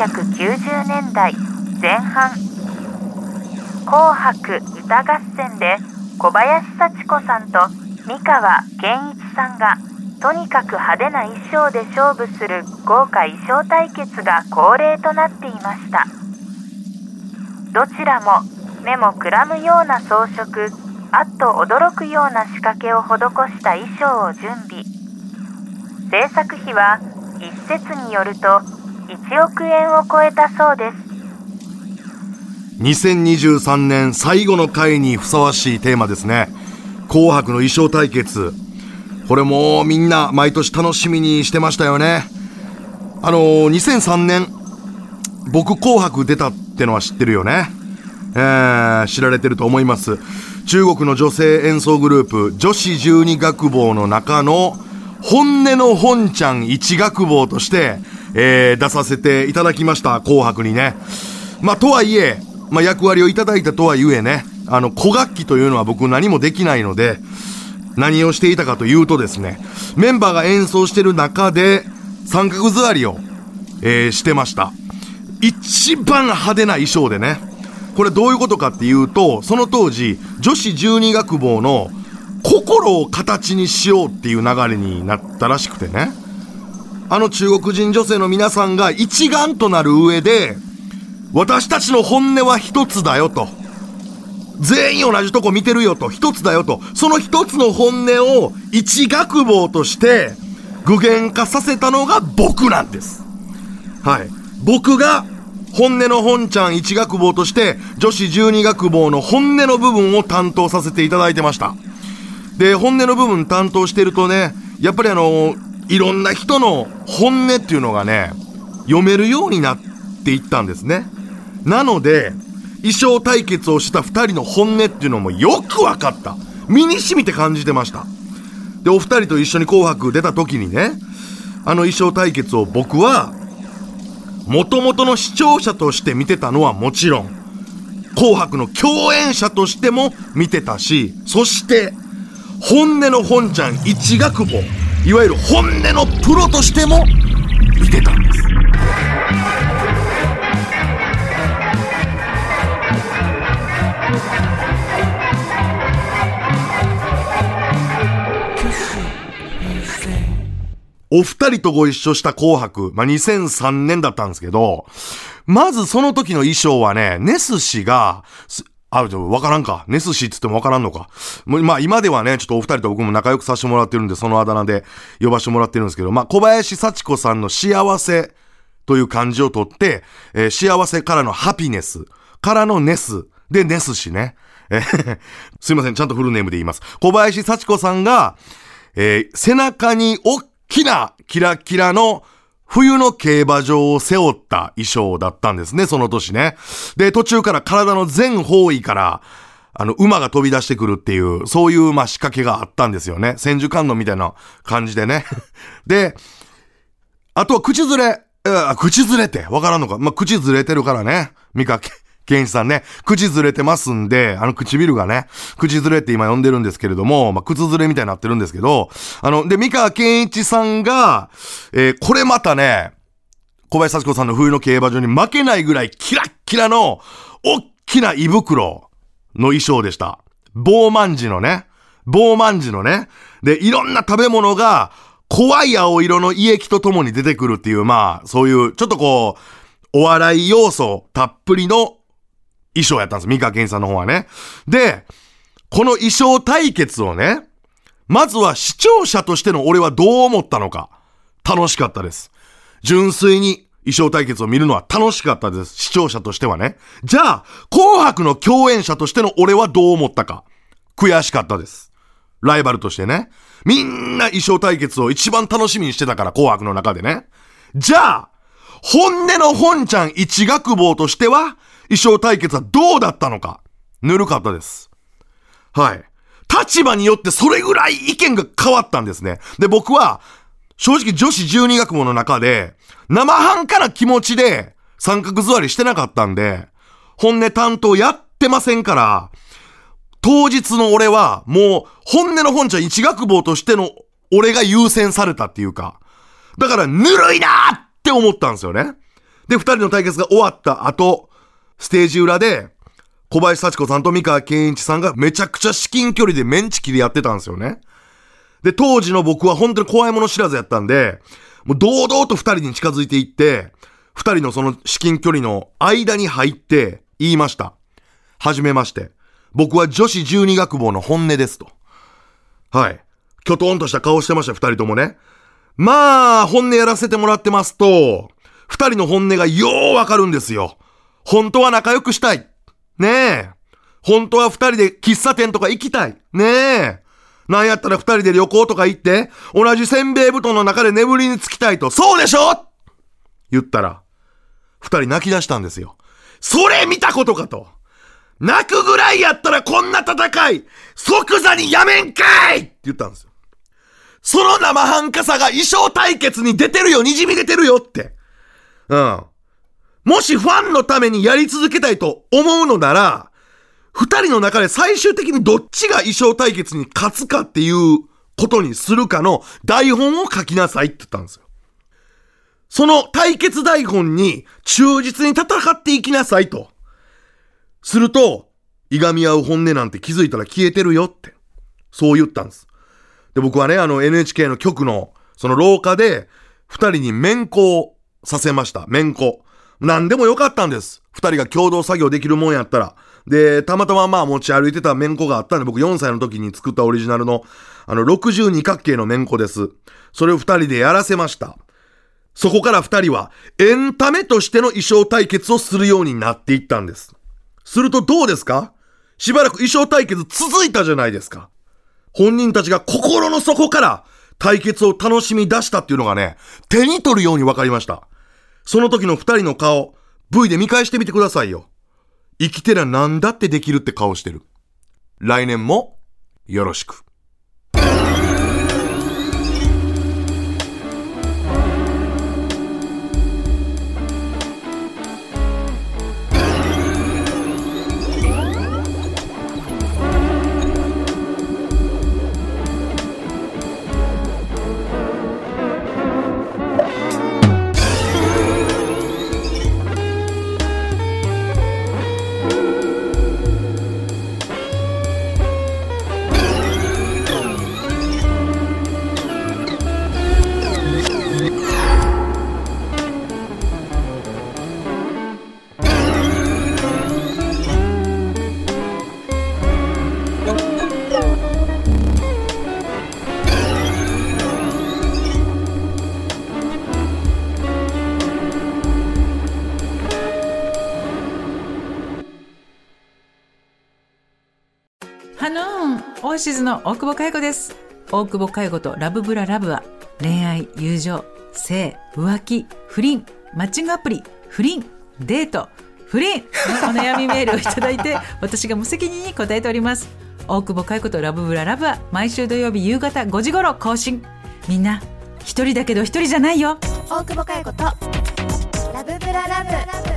1990年代前半。紅白歌合戦で小林幸子さんと三河健一さんがとにかく派手な衣装で勝負する豪華衣装対決が恒例となっていました。どちらも目もくらむような装飾あっと驚くような仕掛けを施した衣装を準備。制作費は一説によると1億円を超えたそうです2023年最後の回にふさわしいテーマですね。紅白の衣装対決。これもみんな毎年楽しみにしてましたよね。あの、2003年、僕紅白出たってのは知ってるよね。えー、知られてると思います。中国の女性演奏グループ、女子十二学坊の中の、本音の本ちゃん一学坊として、えー、出させていただきました、紅白にね。まあ、とはいえ、まあ、役割をいただいたとはゆえね、あの、古楽器というのは僕何もできないので、何をしていたかというとですね、メンバーが演奏してる中で、三角座りを、えー、してました。一番派手な衣装でね、これどういうことかっていうと、その当時、女子十二学坊の心を形にしようっていう流れになったらしくてね。あの中国人女性の皆さんが一丸となる上で、私たちの本音は一つだよと。全員同じとこ見てるよと、一つだよと。その一つの本音を一学坊として具現化させたのが僕なんです。はい。僕が本音の本ちゃん一学坊として女子十二学坊の本音の部分を担当させていただいてました。で、本音の部分担当してるとね、やっぱりあの、いろんな人の本音っていうのがね、読めるようになっていったんですね。なので、衣装対決をした二人の本音っていうのもよく分かった。身に染みて感じてました。で、お二人と一緒に紅白出た時にね、あの衣装対決を僕は、元々の視聴者として見てたのはもちろん、紅白の共演者としても見てたし、そして、本音の本ちゃん一学坊、いわゆる本音のプロとしても見てたんです。お二人とご一緒した紅白、まあ、2003年だったんですけど、まずその時の衣装はね、ネス氏が、あ、わからんか。ネス氏って言ってもわからんのか。まあ今ではね、ちょっとお二人と僕も仲良くさせてもらってるんで、そのあだ名で呼ばせてもらってるんですけど、まあ小林幸子さんの幸せという漢字を取って、えー、幸せからのハピネス、からのネス、でネス氏ね。すいません、ちゃんとフルネームで言います。小林幸子さんが、えー、背中に大きなキラキラの冬の競馬場を背負った衣装だったんですね、その年ね。で、途中から体の全方位から、あの、馬が飛び出してくるっていう、そういう、ま、仕掛けがあったんですよね。千手観音みたいな感じでね。で、あとは口ずれ、口ずれてわからんのか。まあ、口ずれてるからね。見かけ。ケンイチさんね、口ずれてますんで、あの唇がね、口ずれって今呼んでるんですけれども、まあ、靴ずれみたいになってるんですけど、あの、で、三河健一さんが、えー、これまたね、小林幸子さんの冬の競馬場に負けないぐらいキラッキラの、おっきな胃袋の衣装でした。棒万字のね、棒万字のね、で、いろんな食べ物が、怖い青色の胃液とともに出てくるっていう、まあ、そういう、ちょっとこう、お笑い要素たっぷりの衣装やったんです。三河健さんの方はね。で、この衣装対決をね、まずは視聴者としての俺はどう思ったのか。楽しかったです。純粋に衣装対決を見るのは楽しかったです。視聴者としてはね。じゃあ、紅白の共演者としての俺はどう思ったか。悔しかったです。ライバルとしてね。みんな衣装対決を一番楽しみにしてたから、紅白の中でね。じゃあ、本音の本ちゃん一学坊としては、衣装対決はどうだったのか。ぬるかったです。はい。立場によってそれぐらい意見が変わったんですね。で、僕は、正直女子12学部の中で、生半可な気持ちで三角座りしてなかったんで、本音担当やってませんから、当日の俺は、もう、本音の本ちゃん一学坊としての俺が優先されたっていうか、だから、ぬるいなーって思ったんですよね。で、二人の対決が終わった後、ステージ裏で、小林幸子さんと三河健一さんがめちゃくちゃ至近距離でメンチ切りやってたんですよね。で、当時の僕は本当に怖いもの知らずやったんで、もう堂々と二人に近づいていって、二人のその至近距離の間に入って言いました。はじめまして。僕は女子十二学坊の本音ですと。はい。きょとんとした顔してました、二人ともね。まあ、本音やらせてもらってますと、二人の本音がようわかるんですよ。本当は仲良くしたい。ねえ。本当は二人で喫茶店とか行きたい。ねえ。なんやったら二人で旅行とか行って、同じせんべい布団の中で眠りにつきたいと、そうでしょ？言ったら、二人泣き出したんですよ。それ見たことかと。泣くぐらいやったらこんな戦い、即座にやめんかいって言ったんですよ。その生半可さが衣装対決に出てるよ、滲み出てるよって。うん。もしファンのためにやり続けたいと思うのなら、二人の中で最終的にどっちが衣装対決に勝つかっていうことにするかの台本を書きなさいって言ったんですよ。その対決台本に忠実に戦っていきなさいと。すると、いがみ合う本音なんて気づいたら消えてるよって。そう言ったんです。で、僕はね、あの NHK の局のその廊下で二人に面交させました。面交。何でもよかったんです。二人が共同作業できるもんやったら。で、たまたままあ持ち歩いてた面子があったんで、僕4歳の時に作ったオリジナルの、あの、62角形の面子です。それを二人でやらせました。そこから二人は、エンタメとしての衣装対決をするようになっていったんです。するとどうですか？しばらく衣装対決続いたじゃないですか。本人たちが心の底から対決を楽しみ出したっていうのがね、手に取るようにわかりました。その時の二人の顔、V で見返してみてくださいよ。生きてりゃ何だってできるって顔してる。来年もよろしく。オーシズの大久保佳代子です。大久保佳代子とラブブララブは恋愛、友情、性、浮気、不倫、マッチングアプリ、不倫、デート、不倫のお悩みメールをいただいて 私が無責任に答えております。大久保佳代子とラブブララブは毎週土曜日夕方5時頃更新。みんな、一人だけど一人じゃないよ。大久保佳代子とラブブララブ